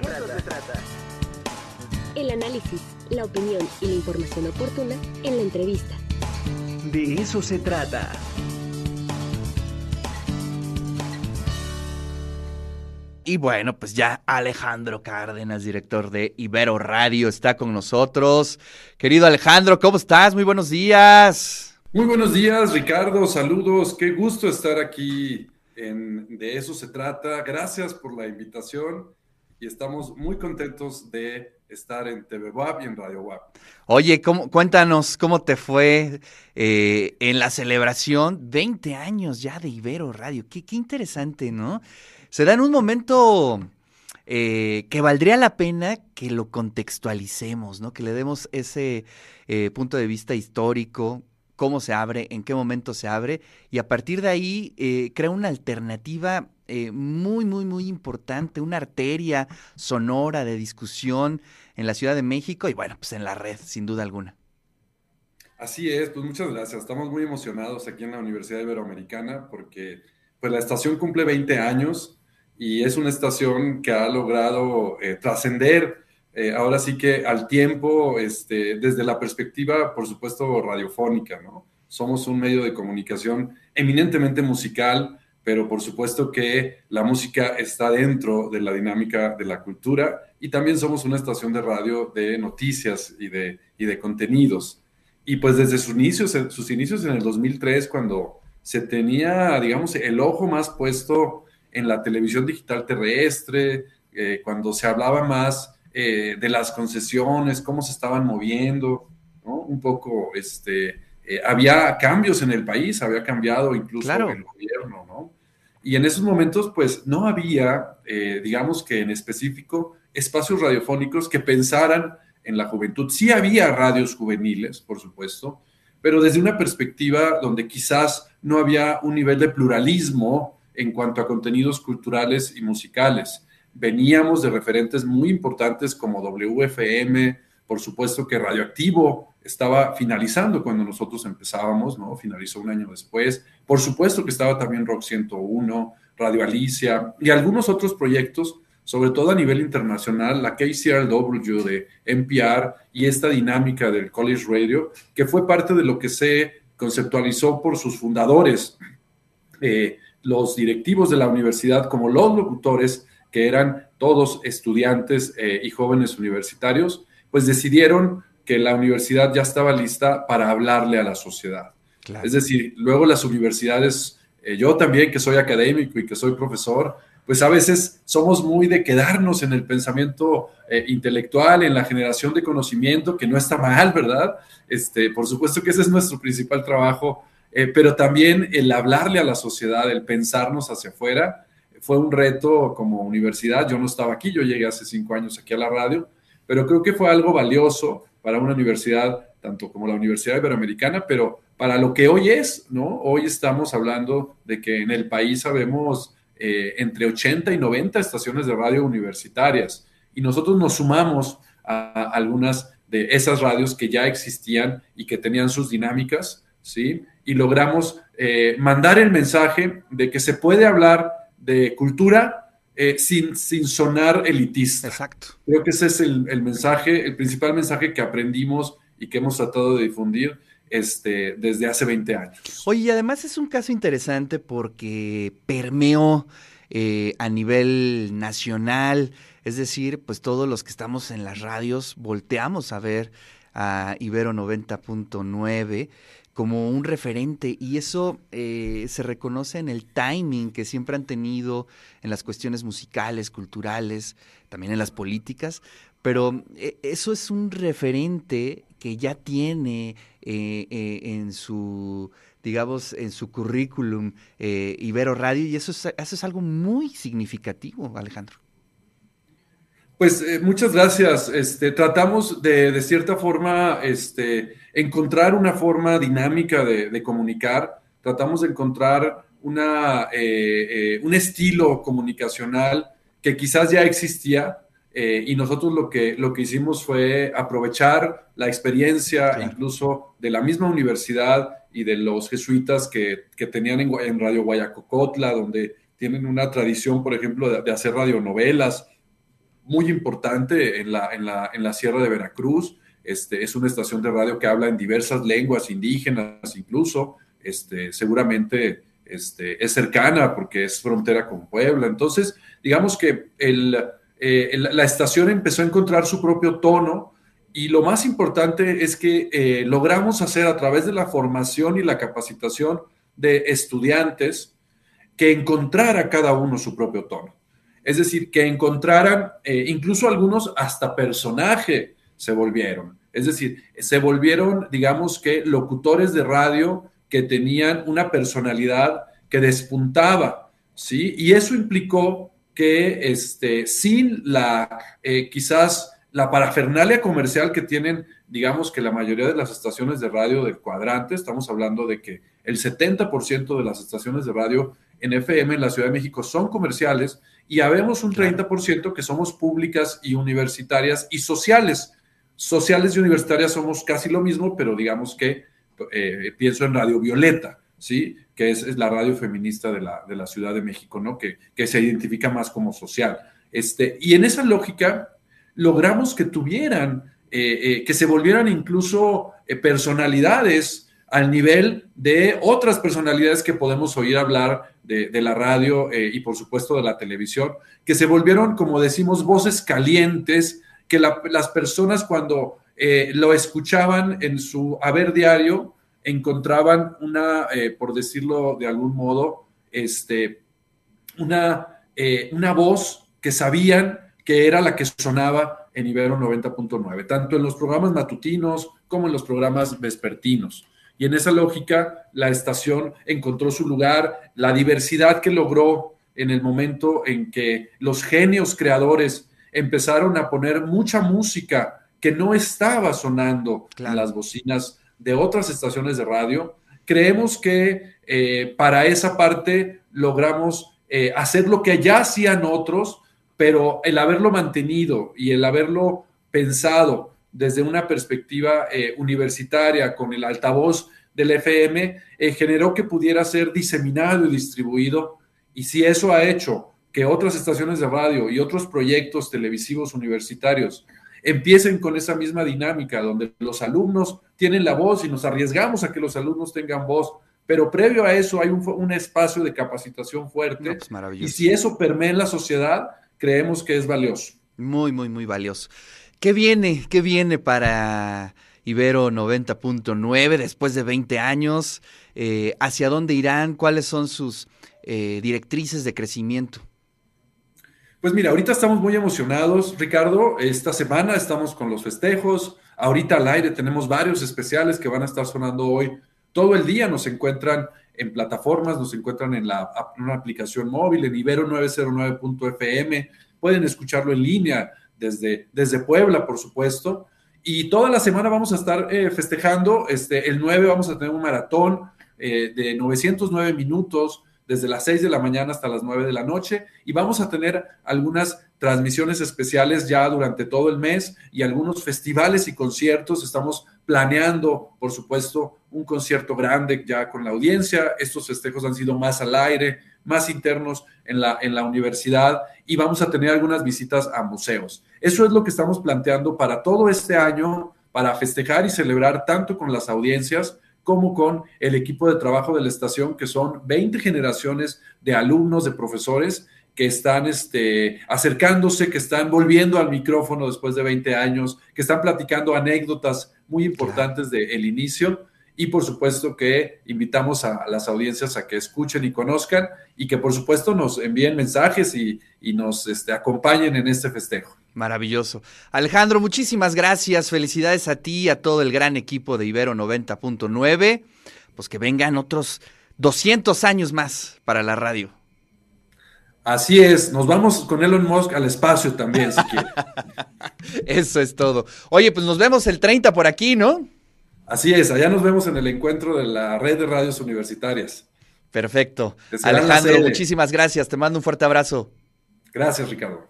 trata. El análisis, la opinión y la información oportuna en la entrevista. De eso se trata. Y bueno, pues ya Alejandro Cárdenas, director de Ibero Radio, está con nosotros. Querido Alejandro, ¿cómo estás? Muy buenos días. Muy buenos días, Ricardo. Saludos. Qué gusto estar aquí. En, de eso se trata. Gracias por la invitación y estamos muy contentos de estar en TV WAP y en Radio WAP. Oye, ¿cómo, cuéntanos cómo te fue eh, en la celebración 20 años ya de Ibero Radio. Qué, qué interesante, ¿no? Se da en un momento eh, que valdría la pena que lo contextualicemos, ¿no? Que le demos ese eh, punto de vista histórico, cómo se abre, en qué momento se abre, y a partir de ahí eh, crea una alternativa muy, muy, muy importante, una arteria sonora de discusión en la Ciudad de México y bueno, pues en la red, sin duda alguna. Así es, pues muchas gracias. Estamos muy emocionados aquí en la Universidad Iberoamericana porque pues la estación cumple 20 años y es una estación que ha logrado eh, trascender eh, ahora sí que al tiempo, este, desde la perspectiva, por supuesto, radiofónica, ¿no? Somos un medio de comunicación eminentemente musical, pero por supuesto que la música está dentro de la dinámica de la cultura y también somos una estación de radio de noticias y de, y de contenidos. Y pues desde sus inicios, sus inicios en el 2003, cuando se tenía, digamos, el ojo más puesto en la televisión digital terrestre, eh, cuando se hablaba más eh, de las concesiones, cómo se estaban moviendo, ¿no? Un poco, este, eh, había cambios en el país, había cambiado incluso el gobierno, ¿no? Y en esos momentos, pues, no había, digamos que en específico, espacios radiofónicos que pensaran en la juventud. Sí había radios juveniles, por supuesto, pero desde una perspectiva donde quizás no había un nivel de pluralismo en cuanto a contenidos culturales y musicales. Veníamos de referentes muy importantes como WFM, por supuesto que Radioactivo estaba finalizando cuando nosotros empezábamos, ¿no? Finalizó un año después. Por supuesto que estaba también Rock 101, Radio y algunos otros proyectos, sobre todo a nivel internacional, la KCRW de NPR y esta dinámica del College Radio, que fue parte de lo que se conceptualizó por sus fundadores, eh, los directivos de la universidad, como los locutores, que eran todos estudiantes eh, y jóvenes universitarios, pues decidieron que la universidad ya estaba lista para hablarle a la sociedad. Es decir, luego las universidades, eh, yo también que soy académico y que soy profesor, pues a veces somos muy de quedarnos en el pensamiento intelectual, en la generación de conocimiento, que no está mal, ¿verdad? Este, por supuesto que ese es nuestro principal trabajo, eh, pero también el hablarle a la sociedad, el pensarnos hacia afuera, fue un reto como universidad. Yo no estaba aquí, yo llegué hace cinco años aquí a la radio, pero creo que fue algo valioso para una universidad, tanto como la Universidad Iberoamericana, pero para lo que hoy es, ¿no? Hoy estamos hablando de que en el país sabemos eh, entre 80 y 90 estaciones de radio universitarias y nosotros nos sumamos a algunas de esas radios que ya existían y que tenían sus dinámicas, ¿sí? Y logramos eh, mandar el mensaje de que se puede hablar de cultura eh, sin, sin sonar elitista. Exacto. Creo que ese es el, el, mensaje, el principal mensaje que aprendimos y que hemos tratado de difundir este, desde hace 20 años. Oye, y además es un caso interesante porque permeó eh, a nivel nacional, es decir, pues todos los que estamos en las radios volteamos a ver a Ibero 90.9 como un referente y eso eh, se reconoce en el timing que siempre han tenido en las cuestiones musicales, culturales, también en las políticas, pero eh, eso es un referente que ya tiene en su digamos, en su currículum eh, Ibero Radio, y eso es, eso es algo muy significativo, Alejandro. Pues eh, muchas gracias. Este, tratamos de, de, cierta forma, este, encontrar una forma dinámica de, comunicar. Tratamos de encontrar una, eh, un estilo comunicacional que quizás ya existía y nosotros lo que, lo que hicimos fue aprovechar la experiencia incluso de la misma universidad y de los jesuitas que, que tenían en, en, Radio Guayacocotla, donde tienen una tradición, por ejemplo, de, hacer radionovelas muy importante en la, en la, en la Sierra de Veracruz. Este, es una estación de radio que habla en diversas lenguas indígenas incluso. Este, seguramente este, es cercana porque es frontera con Puebla. Entonces, digamos que eh, la estación empezó a encontrar su propio tono y lo más importante es que eh, logramos hacer a través de la formación y la capacitación de estudiantes que encontrara cada uno su propio tono. Es decir, que encontraran, eh, incluso algunos hasta personaje se volvieron. Es decir, se volvieron, digamos que, locutores de radio que tenían una personalidad que despuntaba, ¿sí? Y eso implicó que este, sin la, eh, quizás, la parafernalia comercial que tienen, digamos que la mayoría de las estaciones de radio del cuadrante, estamos hablando de que el 70% de las estaciones de radio en FM en la Ciudad de México son comerciales y habemos un 30% que somos públicas y universitarias y sociales. Sociales y universitarias somos casi lo mismo, pero digamos que eh, pienso en Radio Violeta, ¿sí? Que es, la radio feminista de la, de la, Ciudad de México, ¿no? Que, que, se identifica más como social. Este, y en esa lógica logramos que tuvieran, eh, eh, que se volvieran incluso personalidades al nivel de otras personalidades que podemos oír hablar de, la radio y por supuesto de la televisión, que se volvieron, como decimos, voces calientes, que las personas cuando eh, lo escuchaban en su haber diario, encontraban una, eh, por decirlo de algún modo, este, una, eh, una voz que sabían que era la que sonaba en Ibero 90.9, tanto en los programas matutinos como en los programas vespertinos. Y en esa lógica, la estación encontró su lugar, la diversidad que logró en el momento en que los genios creadores empezaron a poner mucha música que no estaba sonando en las bocinas de otras estaciones de radio. Creemos que eh, para esa parte logramos eh, hacer lo que ya hacían otros, pero el haberlo mantenido y el haberlo pensado desde una perspectiva eh, universitaria con el altavoz del FM, generó que pudiera ser diseminado y distribuido. Y si eso ha hecho que otras estaciones de radio y otros proyectos televisivos universitarios empiecen con esa misma dinámica, donde los alumnos tienen la voz y nos arriesgamos a que los alumnos tengan voz, pero previo a eso hay un, espacio de capacitación fuerte. Pues, y si eso permea en la sociedad, creemos que es valioso. Muy, muy, muy valioso. ¿Qué viene? ¿Qué viene para Ibero 90.9 después de 20 años? Eh, ¿Hacia dónde irán? ¿Cuáles son sus eh, directrices de crecimiento? Pues mira, ahorita estamos muy emocionados, Ricardo. Esta semana estamos con los festejos. Ahorita al aire tenemos varios especiales que van a estar sonando hoy. Todo el día nos encuentran en plataformas, nos encuentran en, la, una aplicación móvil, en ibero909.fm. Pueden escucharlo en línea desde, desde Puebla, por supuesto. Y toda la semana vamos a estar eh, festejando. Este, el 9 vamos a tener un maratón eh, de 909 minutos desde las 6 de la mañana hasta las 9 de la noche y vamos a tener algunas transmisiones especiales ya durante todo el mes y algunos festivales y conciertos. Estamos planeando, por supuesto, un concierto grande ya con la audiencia. Estos festejos han sido más al aire, más internos en la, en la universidad y vamos a tener algunas visitas a museos. Eso es lo que estamos planteando para todo este año, para festejar y celebrar tanto con las audiencias como con el equipo de trabajo de la estación, que son 20 generaciones de alumnos, de profesores que están este, acercándose, que están volviendo al micrófono después de 20 años, que están platicando anécdotas muy importantes del inicio y por supuesto que invitamos a, las audiencias a que escuchen y conozcan y que por supuesto nos envíen mensajes y, nos este, acompañen en este festejo. Maravilloso. Alejandro, muchísimas gracias. Felicidades a ti y a todo el gran equipo de Ibero 90.9. Pues que vengan otros 200 años más para la radio. Así es, nos vamos con Elon Musk al espacio también, si quiere. Eso es todo. Oye, pues nos vemos el 30 por aquí, ¿no? Así es, allá nos vemos en el encuentro de la red de radios universitarias. Perfecto. Alejandro, muchísimas gracias. Te mando un fuerte abrazo. Gracias, Ricardo.